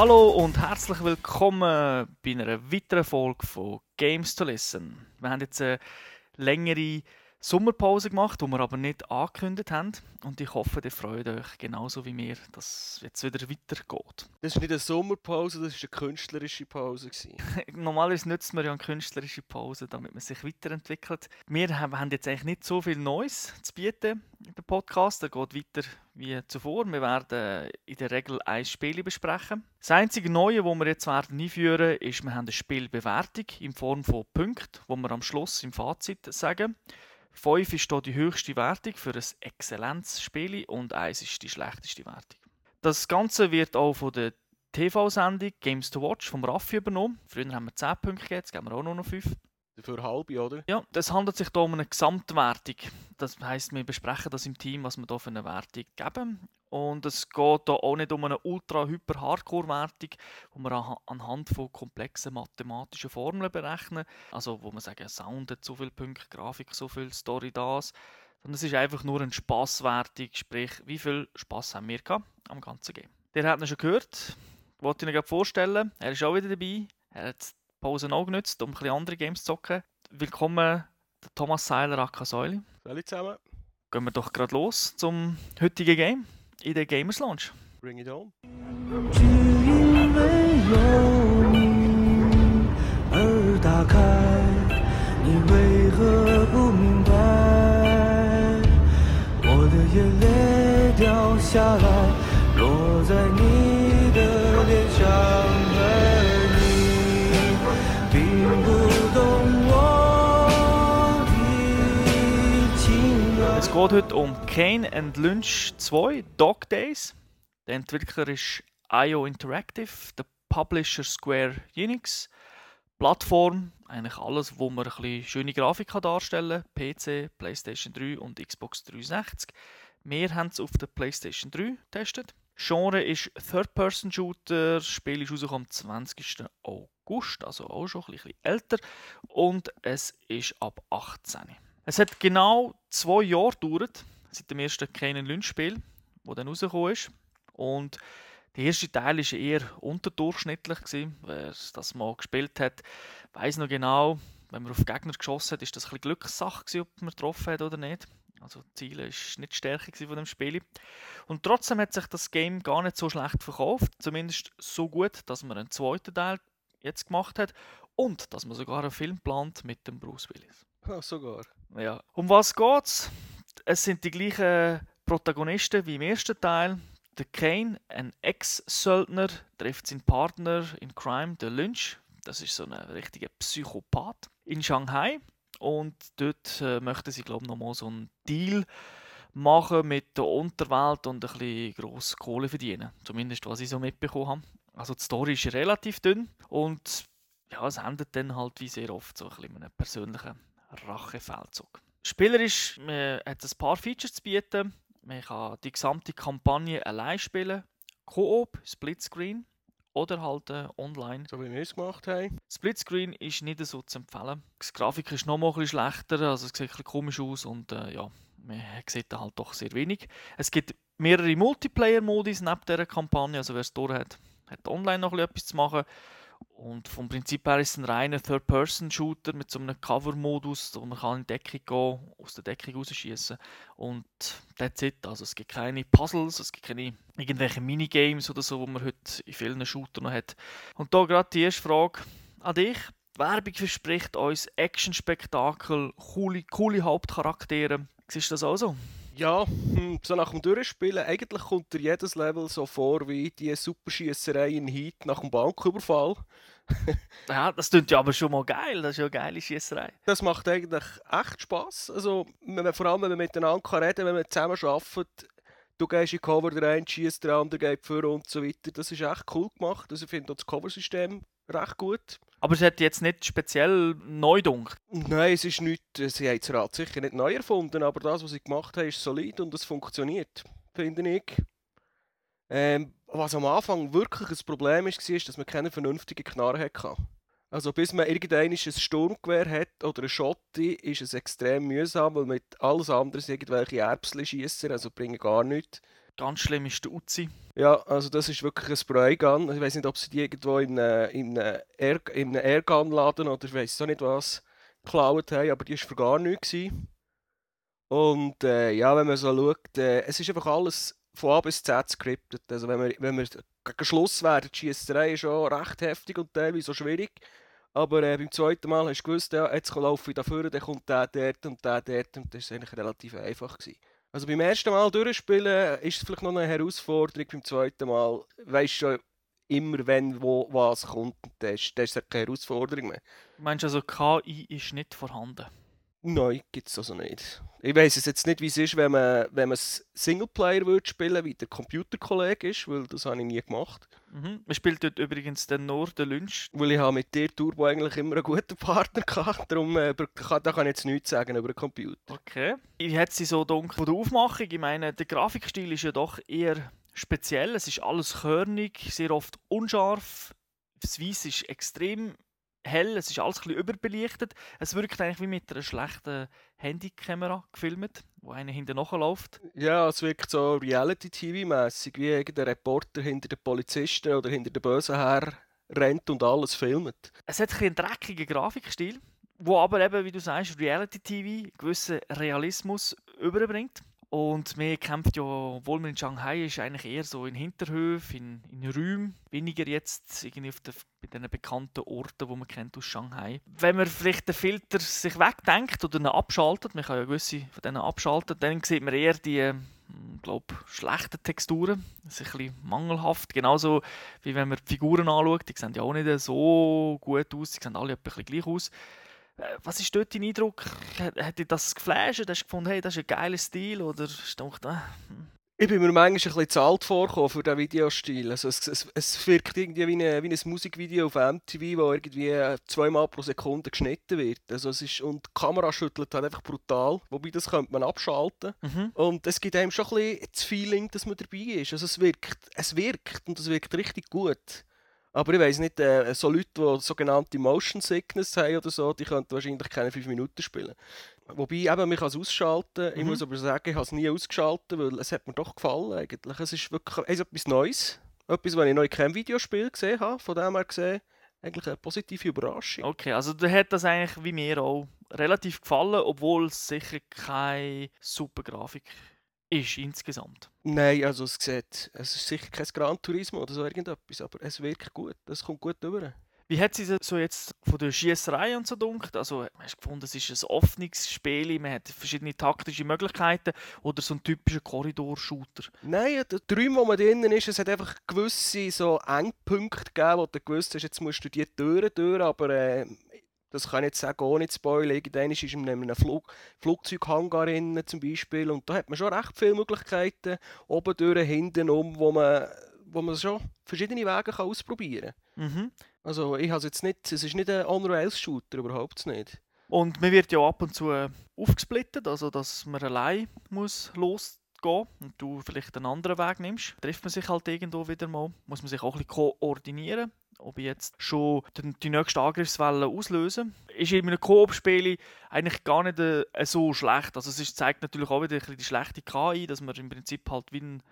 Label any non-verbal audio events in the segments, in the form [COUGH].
Hallo und herzlich willkommen bei einer weiteren Folge von Games to Listen. Wir haben jetzt eine längere Sommerpause gemacht, die wir aber nicht angekündigt haben. Und ich hoffe, ihr freut euch genauso wie mir, dass es jetzt wieder weitergeht. Das ist nicht eine Sommerpause, das war eine künstlerische Pause. [LAUGHS] Normalerweise nutzt man ja eine künstlerische Pause, damit man sich weiterentwickelt. Wir haben jetzt eigentlich nicht so viel Neues zu bieten in dem Podcast. Er geht weiter wie zuvor. Wir werden in der Regel ein Spiel besprechen. Das einzige Neue, das wir jetzt werden einführen ist, wir haben eine Spielbewertung in Form von Punkten, wo wir am Schluss im Fazit sagen. 5 ist hier die höchste Wertung für ein Exzellenzspiel und 1 ist die schlechteste Wertung. Das Ganze wird auch von der TV-Sendung Games to Watch vom Raffi übernommen. Früher haben wir 10 Punkte jetzt geben wir auch nur noch 5. Für halbe, oder? Ja, es handelt sich hier um eine Gesamtwertung. Das heisst, wir besprechen das im Team, was wir hier für eine Wertung geben. Und es geht hier auch nicht um eine ultra-hyper-Hardcore-Wertung, wo wir anhand von komplexen mathematischen Formeln berechnen. Also, wo man sagen, Sound hat so viele Punkte, Grafik so viel, Story das. Sondern es ist einfach nur eine Spasswertung, sprich, wie viel Spass haben wir am ganzen Game. Der hat ihn schon gehört, ich wollte ihn gerade vorstellen. Er ist auch wieder dabei. Er hat die Pause auch genutzt, um ein bisschen andere Games zu zocken. Willkommen, Thomas Seiler, Akka Säuli. Hallo zusammen. Gehen wir doch gerade los zum heutigen Game in der Gamers Lounge. Bring it on. 只因为有你而打开，你为何不明白？我的眼泪掉下来，落在你 Es geht heute um Kane and Lynch 2 Dog Days. Der Entwickler ist IO Interactive, der Publisher Square Enix. Plattform, eigentlich alles, wo man ein bisschen schöne Grafik darstellen kann. PC, PlayStation 3 und Xbox 360. Wir haben es auf der PlayStation 3 getestet. Genre ist Third-Person-Shooter. Das Spiel ist am 20. August, also auch schon ein bisschen älter. Und es ist ab 18. Es hat genau zwei Jahre gedauert, seit dem ersten Kane Lynch Spiel, das dann rausgekommen ist. Und der erste Teil war eher unterdurchschnittlich. Gewesen. Wer das mal gespielt hat, weiß noch genau, wenn man auf Gegner geschossen hat, ist das ein bisschen Glückssache, gewesen, ob man getroffen hat oder nicht. Also Ziele ist nicht die Stärke von dem Spiel. Und trotzdem hat sich das Game gar nicht so schlecht verkauft. Zumindest so gut, dass man einen zweiten Teil jetzt gemacht hat und dass man sogar einen Film plant mit dem Bruce Willis. Ah, [LAUGHS] sogar. Ja. Um was geht's? Es sind die gleichen Protagonisten wie im ersten Teil. Der Kane, ein Ex-Söldner, trifft seinen Partner in Crime, der Lynch. Das ist so ein richtiger Psychopath in Shanghai. Und dort äh, möchten sie, glaube ich, nochmal so einen Deal machen mit der Unterwelt und ein bisschen grosse Kohle verdienen. Zumindest, was ich so mitbekommen habe. Also die Story ist relativ dünn und ja, es endet dann halt wie sehr oft so ein bisschen mit einem persönlichen Rachefeldzug. Spielerisch man hat es ein paar Features zu bieten. Man kann die gesamte Kampagne allein spielen, Koop, Splitscreen oder halt äh, online. So wie wir es gemacht haben. Splitscreen ist nicht so zu empfehlen. Die Grafik ist noch mal ein bisschen schlechter, also es sieht ein bisschen komisch aus und äh, ja, man sieht da halt doch sehr wenig. Es gibt mehrere Multiplayer-Modis neben dieser Kampagne, also wer es durch hat, hat online noch ein bisschen etwas zu machen. Und vom Prinzip her ist es ein reiner Third-Person-Shooter mit so einem Cover-Modus, wo man kann in die Deckung gehen, aus der Deckung rausschießen und that's it. Also es gibt keine Puzzles, es gibt keine irgendwelche Minigames oder so, wo man heute in vielen Shootern noch hat. Und da gerade die erste Frage an dich. Die Werbung verspricht uns Action-Spektakel, coole, coole Hauptcharaktere. Siehst du das auch so? Ja, hm, so nach dem Durchspielen, eigentlich kommt dir jedes Level so vor wie die Superschiesserei in Heat nach dem Banküberfall. [LAUGHS] Ja, das klingt ja aber schon mal geil. Das ist ja eine geile Schießerei. Das macht eigentlich echt Spass. Also, wenn man, vor allem, wenn man miteinander kann reden wenn man zusammen arbeitet, du gehst in Cover, der eine schießt, der andere geht vor und so weiter. Das ist echt cool gemacht. Also, ich finde das Cover-System recht gut. Aber es hat jetzt nicht speziell neu dunkt. Nein, es ist nicht, sie haben das Rad sicher nicht neu erfunden, aber das, was sie gemacht haben, ist solid und es funktioniert, finde ich. Ähm, was am Anfang wirklich ein Problem war, ist, dass man keine vernünftigen Knarren hatte. Also bis man irgendein ein Sturmgewehr hat oder eine Schotte, ist es extrem mühsam, weil mit alles andere irgendwelche Erbsli schießen, also bringen gar nichts. Ganz schlimm ist der Uzi. Ja, also das ist wirklich ein Spraygun. Ich weiß nicht, ob sie die irgendwo in einem, in einem, Air, in einem Airgun-Laden oder ich weiß auch nicht was geklaut haben, aber die war für gar nichts. Und äh, ja, wenn man so schaut, äh, es ist einfach alles von A bis Z scriptet. Also wenn wir, wenn wir gegen Schluss werden, die Schiesserei ist schon recht heftig und teilweise auch schwierig. Aber äh, beim zweiten Mal hast du gewusst, ja, jetzt laufe ich da vorne, dann kommt der dort und der dort und das war eigentlich relativ einfach. Gewesen. Also beim ersten Mal durchspielen ist es vielleicht noch eine Herausforderung, beim zweiten Mal weisst du schon immer, wenn wo was kommt das ist, das ist keine Herausforderung mehr. Du meinst also, KI ist nicht vorhanden? Nein, gibt es also nicht. Ich weiß es jetzt nicht, wie es ist, wenn man, wenn man Singleplayer würde spielen, wie der Computerkollege ist, weil das habe ich nie gemacht. Mhm. Man spielt dort übrigens den Lynch. Weil ich habe mit dir Turbo eigentlich immer einen guten Partner gehabt, darum äh, kann, da kann ich jetzt nichts sagen über den Computer. Okay. Wie hat sie so dunkel von der Aufmachung? Ich meine, der Grafikstil ist ja doch eher speziell. Es ist alles körnig, sehr oft unscharf. Das Weiß ist extrem hell, es ist alles ein bisschen überbelichtet. Es wirkt eigentlich wie mit einer schlechten Handykamera gefilmt, wo einer hinten nachläuft. Ja, es wirkt so Reality-TV-mässig, wie irgendein Reporter hinter den Polizisten oder hinter den Bösen her rennt und alles filmt. Es hat ein einen dreckigen Grafikstil, wo aber eben, wie du sagst, Reality-TV einen gewissen Realismus überbringt. Und wir kämpft ja, obwohl man in Shanghai ist, eigentlich eher so in Hinterhöfen, in, in Räumen, weniger jetzt irgendwie auf den, bei den bekannten Orten, wo man kennt aus Shanghai. Wenn man vielleicht den Filter sich wegdenkt oder ihn abschaltet, man kann ja gewisse von denen abschalten, dann sieht man eher die, hm, glaube schlechten Texturen. Das ist ein bisschen mangelhaft. Genauso wie wenn man die Figuren anschaut, die sehen ja auch nicht so gut aus, die sehen alle ein bisschen gleich aus. Äh, Was ist dort dein Eindruck? Hat, hat dich das geflasht? Hast du gefunden, hey, das ist ein geiler Stil? Oder du gedacht, äh, hm. Ich bin mir manchmal ein bisschen zu alt vorgekommen für diesen Videostil. Also es, es, es wirkt irgendwie wie, eine, wie ein Musikvideo auf MTV, wo irgendwie zweimal pro Sekunde geschnitten wird. Also es ist, und die Kamera schüttelt halt einfach brutal. Wobei, das könnte man abschalten. Mhm. Und es gibt einem schon ein bisschen das Feeling, dass man dabei ist. Also es wirkt, es wirkt und es wirkt richtig gut. Aber ich weiß nicht, äh, so Leute, die sogenannte Motion Sickness haben oder so, die könnten wahrscheinlich keine 5 Minuten spielen. Wobei, eben, man kann es ausschalten. Ich Mhm. muss aber sagen, ich habe es nie ausgeschaltet, weil es hat mir doch gefallen eigentlich. Es ist wirklich es ist etwas Neues. Etwas, was ich noch in keinem Videospiel gesehen habe. Von dem her gesehen, eigentlich eine positive Überraschung. Okay, also dir hat das eigentlich wie mir auch relativ gefallen, obwohl es sicher keine super Grafik ist insgesamt. Nein, also es sieht, es ist sicher kein Gran Turismo oder so irgendetwas, aber es wirkt gut. Es kommt gut rüber. Wie hat sie so jetzt von der Schießerei und so dunkt? Also hast du gefunden, es ist ein offenes Spiel, man hat verschiedene taktische Möglichkeiten oder so ein typischer Korridor-Shooter? Nein, der Träum, wo man drinnen ist, es hat einfach gewisse so Engpunkte gegeben, wo du gewusst hast, jetzt musst du die Türen durch, aber äh, das kann ich jetzt sagen, ohne zu spoilern. Irgendwann ist in einem Flug, Flugzeughangar drin, zum Beispiel und da hat man schon recht viele Möglichkeiten, oben durch, hinten um, wo man, wo man schon verschiedene Wege kann ausprobieren kann. Mhm. Also ich habe jetzt nicht, es ist nicht ein On-Rails-Shooter, überhaupt nicht. Und man wird ja ab und zu äh, aufgesplittet, also dass man allein muss losgehen und du vielleicht einen anderen Weg nimmst. Trifft man sich halt irgendwo wieder mal, muss man sich auch ein bisschen koordinieren, ob ich jetzt schon den, die nächste Angriffswelle auslösen. Ist in einem Koop-Spiel eigentlich gar nicht äh, so schlecht. Also es ist, zeigt natürlich auch wieder ein die schlechte KI, dass man im Prinzip halt wie einen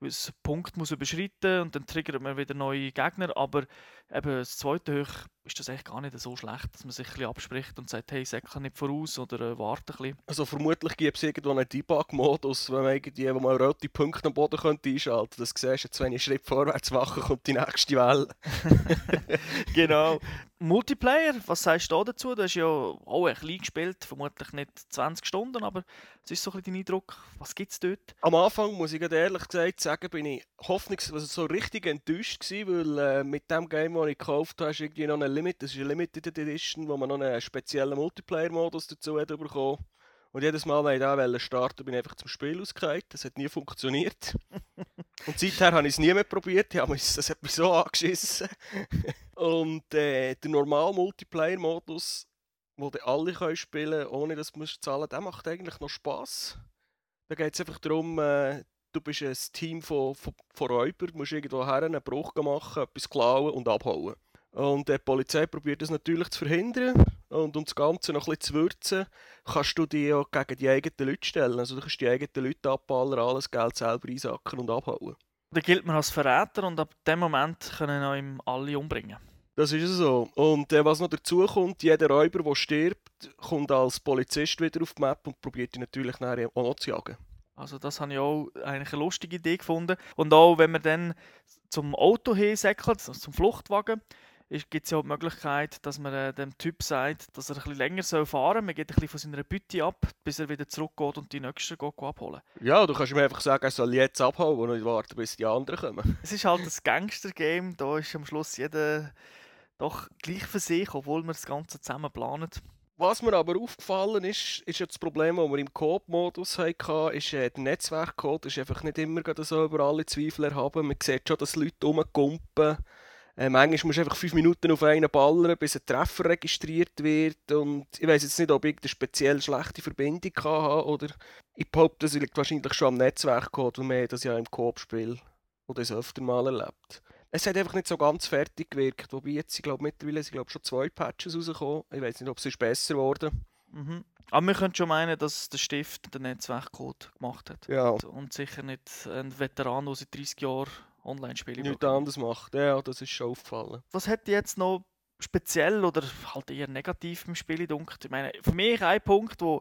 gewissen Punkt muss überschreiten und dann triggert man wieder neue Gegner, aber eben das zweite Hoch ist das echt gar nicht so schlecht, dass man sich ein bisschen abspricht und sagt, hey, säckle nicht voraus oder äh, warte ein bisschen. Also vermutlich gibt es irgendwo einen Debug-Modus, wenn man irgendwie, man rote Punkte am Boden könnte einschalten könnte. Das siehst du, jetzt, wenn ich einen Schritt vorwärts mache, kommt die nächste Welle. [LAUGHS] [LAUGHS] [LAUGHS] genau. Multiplayer, was sagst du da dazu? Du hast ja auch ein klein gespielt, vermutlich nicht 20 Stunden, aber es ist so ein bisschen dein Eindruck. Was gibt es dort? Am Anfang, muss ich ehrlich gesagt sagen, bin ich hoffnungs also so richtig enttäuscht gewesen, weil äh, mit dem Game, das ich gekauft habe, ist irgendwie noch eine Limit, das ist eine Limited Edition, wo man noch einen speziellen Multiplayer-Modus dazu hat bekommen. Und jedes Mal, wenn ich da starten bin ich einfach zum Spiel ausgefallen. Das hat nie funktioniert. [LAUGHS] Und seither habe ich es nie mehr probiert. Das hat mich so angeschissen. Und äh, der normale Multiplayer-Modus, wo die alle können spielen ohne dass du musst zahlen der macht eigentlich noch Spass. Da geht es einfach darum, äh, du bist ein Team von, von, von Räubern, du musst irgendwo her einen Bruch machen, etwas klauen und abhauen. Und äh, die Polizei probiert das natürlich zu verhindern. Und um das Ganze noch bisschen zu würzen, kannst du dich ja gegen die eigenen Leute stellen. Also du kannst die eigenen Leute abballern, alles Geld selber einsacken und abhauen. Da gilt man als Verräter und ab dem Moment können ihm alle umbringen. Das ist so. Und äh, was noch dazu kommt, jeder Räuber, der stirbt, kommt als Polizist wieder auf die Map und probiert ihn natürlich nachher auch noch zu jagen. Also das habe ich auch eigentlich eine lustige Idee gefunden. Und auch wenn man dann zum Auto hinsäckelt, also zum Fluchtwagen, gibt es ja auch die Möglichkeit, dass man äh, dem Typ sagt, dass er ein bisschen länger soll fahren soll. Man geht ein bisschen von seiner Bütte ab, bis er wieder zurückgeht und die nächsten geht, abholen. Ja, du kannst ihm einfach sagen, er soll jetzt abhauen und nicht warten, bis die anderen kommen. Es ist halt ein Gangster-Game, da ist am Schluss jeder doch gleich für sich, obwohl wir das Ganze zusammen planen. Was mir aber aufgefallen ist, ist ja das Problem, das wir im Coop-Modus hatten, ist äh, der Netzwerkcode ist einfach nicht immer so über alle Zweifel erhaben. Man sieht schon, dass Leute rumkumpen. Äh, manchmal musst du einfach fünf Minuten auf einen ballern, bis ein Treffer registriert wird. Und ich weiß jetzt nicht, ob ich eine speziell schlechte Verbindung hatte oder ich behaupte, das liegt wahrscheinlich schon am Netzwerkcode, weil wir das ja im Coop-Spiel oder das öfter mal erlebt. Es hat einfach nicht so ganz fertig gewirkt, wobei jetzt, ich glaube, mittlerweile sind glaub, schon zwei Patches rausgekommen. Ich weiß nicht, ob es ist besser geworden Mhm. Aber wir können schon meinen, dass der Stift den Netzwerkcode gemacht hat. Ja, Und sicher nicht ein Veteran, der seit 30 Jahren Online-Spiele nichts anderes macht. Ja, das ist schon aufgefallen. Was hat dich jetzt noch speziell oder halt eher negativ im Spiel gedunkt? Ich meine, für mich ein Punkt, der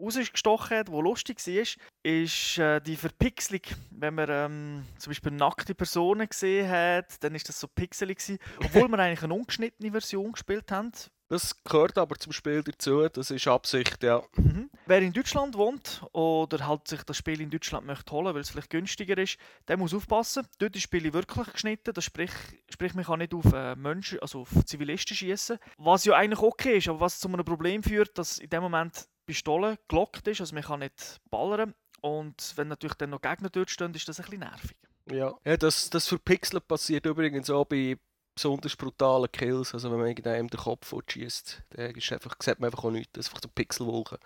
rausgestochen hat, der lustig war, ist äh, die Verpixelung. Wenn man ähm, zum Beispiel nackte Personen gesehen hat, dann ist das so pixelig gewesen, obwohl wir [LAUGHS] eigentlich eine ungeschnittene Version gespielt haben. Das gehört aber zum Spiel dazu, das ist Absicht, ja. Mhm. Wer in Deutschland wohnt oder halt sich das Spiel in Deutschland möchte holen, weil es vielleicht günstiger ist, der muss aufpassen. Dort ist das Spiel wirklich geschnitten. Das sprich, sprich man kann nicht auf äh, Menschen, also auf Zivilisten schießen. Was ja eigentlich okay ist, aber was zu einem Problem führt, dass in dem Moment die Pistole gelockt ist, also man kann nicht ballern. Und wenn natürlich dann noch Gegner dort stehen, ist das ein bisschen nervig. Ja, ja das, das Verpixeln passiert übrigens auch bei besonders brutalen Kills. Also wenn man irgendeinem den Kopf schießt, dann ist einfach, sieht man einfach auch nichts. Das ist einfach so Pixelwolken.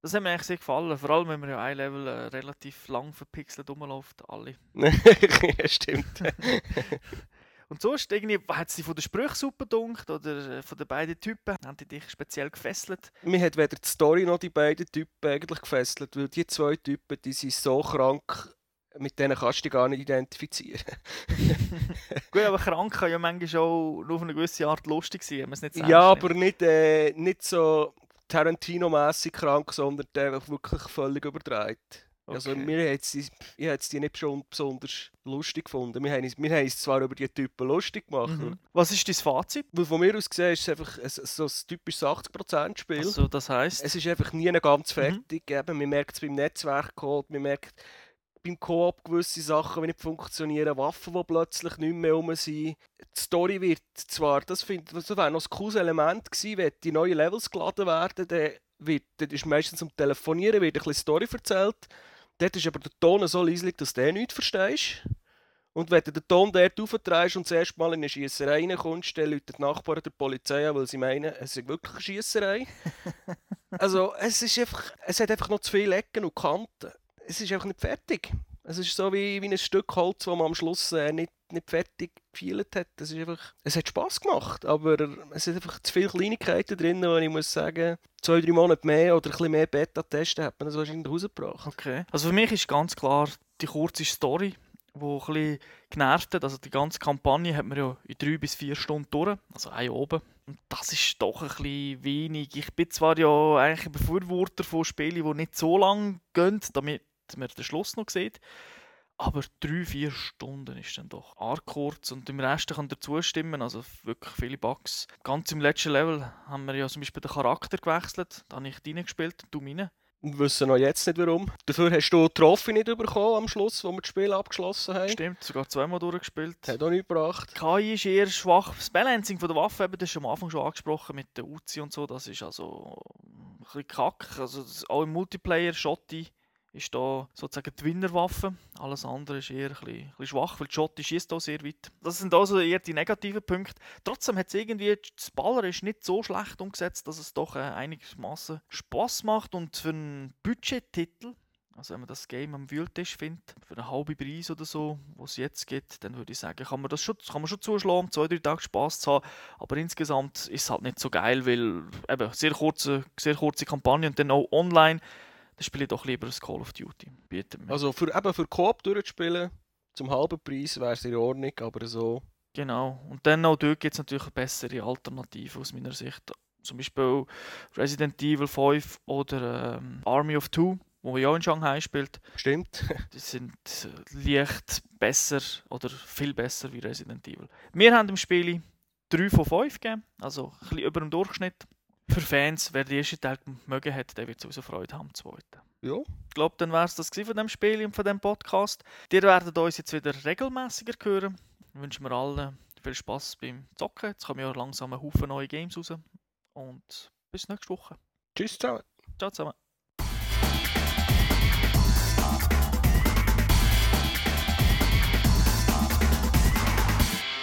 Das hat mir eigentlich sehr gefallen, vor allem wenn man ja ein Level äh, relativ lang verpixelt rumläuft, alle. [LAUGHS] ja, stimmt. [LAUGHS] Und sonst irgendwie, hat sie von der Sprüche super gedunkt oder äh, von den beiden Typen? Haben die dich speziell gefesselt? Mir hat weder die Story noch die beiden Typen eigentlich gefesselt, weil die zwei Typen, die sind so krank, mit denen kannst du dich gar nicht identifizieren. [LAUGHS] Gut, aber krank kann ja manchmal auch nur auf eine gewisse Art lustig sein, wenn man es nicht ernst ja, aber nicht, äh, nicht so Tarantino-mässig krank, sondern einfach wirklich völlig überdreht. Also Okay. mir hat's die, ich habe die nicht schon besonders lustig gefunden. Wir haben, wir haben uns zwar über die Typen lustig gemacht, Mhm. Was ist dein Fazit? weil von mir aus gesehen ist es einfach ein, so ein typisches 80%-Spiel. Also, das heisst, Es ist einfach nie ganz Mhm. fertig. Eben, man merkt es beim Netzwerkcode, man merkt beim Koop gewisse Sachen, die nicht funktionieren, Waffen, die plötzlich nicht mehr rum sind. Die Story wird zwar, das, find, das wäre noch ein cooles Element gewesen, wenn die neuen Levels geladen werden, dann, wird, dann ist meistens zum Telefonieren wird ein bisschen Story erzählt. Dort ist aber der Ton so leislich, dass du nichts verstehst. Und wenn du den Ton dort aufdrehst und das erste Mal in eine Schiesserei reinkommst, dann läutet die Nachbarn der Polizei an, weil sie meinen, es ist wirklich eine Schiesserei. [LAUGHS] also es, ist einfach, es hat einfach noch zu viele Ecken und Kanten. Es ist einfach nicht fertig. Es ist so wie, wie ein Stück Holz, das man am Schluss äh, nicht, nicht fertig gefeilt hat. Es, ist einfach, es hat Spass gemacht, aber es sind einfach zu viele Kleinigkeiten drin, wo ich muss sagen, zwei, drei Monate mehr oder ein bisschen mehr Beta-Testen hat man das wahrscheinlich rausgebracht. okay. Also für mich ist ganz klar die kurze Story, die ein bisschen genervt hat. Also die ganze Kampagne hat man ja in drei bis vier Stunden durch, also ein oben. Und das ist doch ein bisschen wenig. Ich bin zwar ja eigentlich ein Befürworter von Spielen, die nicht so lang gehen, damit man den Schluss noch sieht. Aber drei, vier Stunden ist dann doch arg kurz und im Rest kann dazu stimmen, also wirklich viele Bugs. Ganz im letzten Level haben wir ja zum Beispiel den Charakter gewechselt, da habe ich deinen gespielt, du meine. Und wissen noch jetzt nicht warum. Dafür hast du die Trophy nicht bekommen am Schluss, wo wir das Spiel abgeschlossen haben. Stimmt, sogar zweimal durchgespielt. Hat auch nichts gebracht. KI ist eher schwach. Das Balancing von der Waffe, eben, das ist am Anfang schon angesprochen mit der Uzi und so, das ist also ein bisschen kack. Also auch im Multiplayer, Schotti ist da sozusagen die Winnerwaffe. Alles andere ist eher ein bisschen, ein bisschen schwach, weil die Schotti schießt auch sehr weit. Das sind also eher die negativen Punkte. Trotzdem hat es irgendwie, das Baller ist nicht so schlecht umgesetzt, dass es doch äh, einigermaßen Spaß macht und für einen Budgettitel Also wenn man das Game am Wühltisch findet, für einen halben Preis oder so, was es jetzt gibt, dann würde ich sagen, kann man das schon, kann man schon zuschlagen, zwei, drei Tage Spaß zu haben. Aber insgesamt ist es halt nicht so geil, weil eben sehr kurze, sehr kurze Kampagne und dann auch online, dann spiele ich doch lieber ein Call of Duty. Bietet mir. Also für, eben für Coop durchzuspielen, zum halben Preis wäre es in Ordnung, aber so. Genau. Und dann auch dort gibt es natürlich eine bessere Alternative aus meiner Sicht. Zum Beispiel Resident Evil 5 oder ähm, Army of Two, wo ja auch in Shanghai spielt. Stimmt. [LAUGHS] Die sind äh, leicht besser oder viel besser wie Resident Evil. Wir haben im Spiel 3 von 5 gegeben, also ein bisschen über dem Durchschnitt. Für Fans, wer den ersten Teil mögen hat, der wird sowieso Freude haben am zweiten. ja. Ich glaube, dann wäre es das von dem Spiel und von dem Podcast. Ihr werdet uns jetzt wieder regelmäßiger hören. Ich wünsche mir allen viel Spaß beim Zocken. Jetzt kommen ja langsam ein Haufen neue Games raus. Und bis nächste Woche. Tschüss zusammen. Ciao zusammen.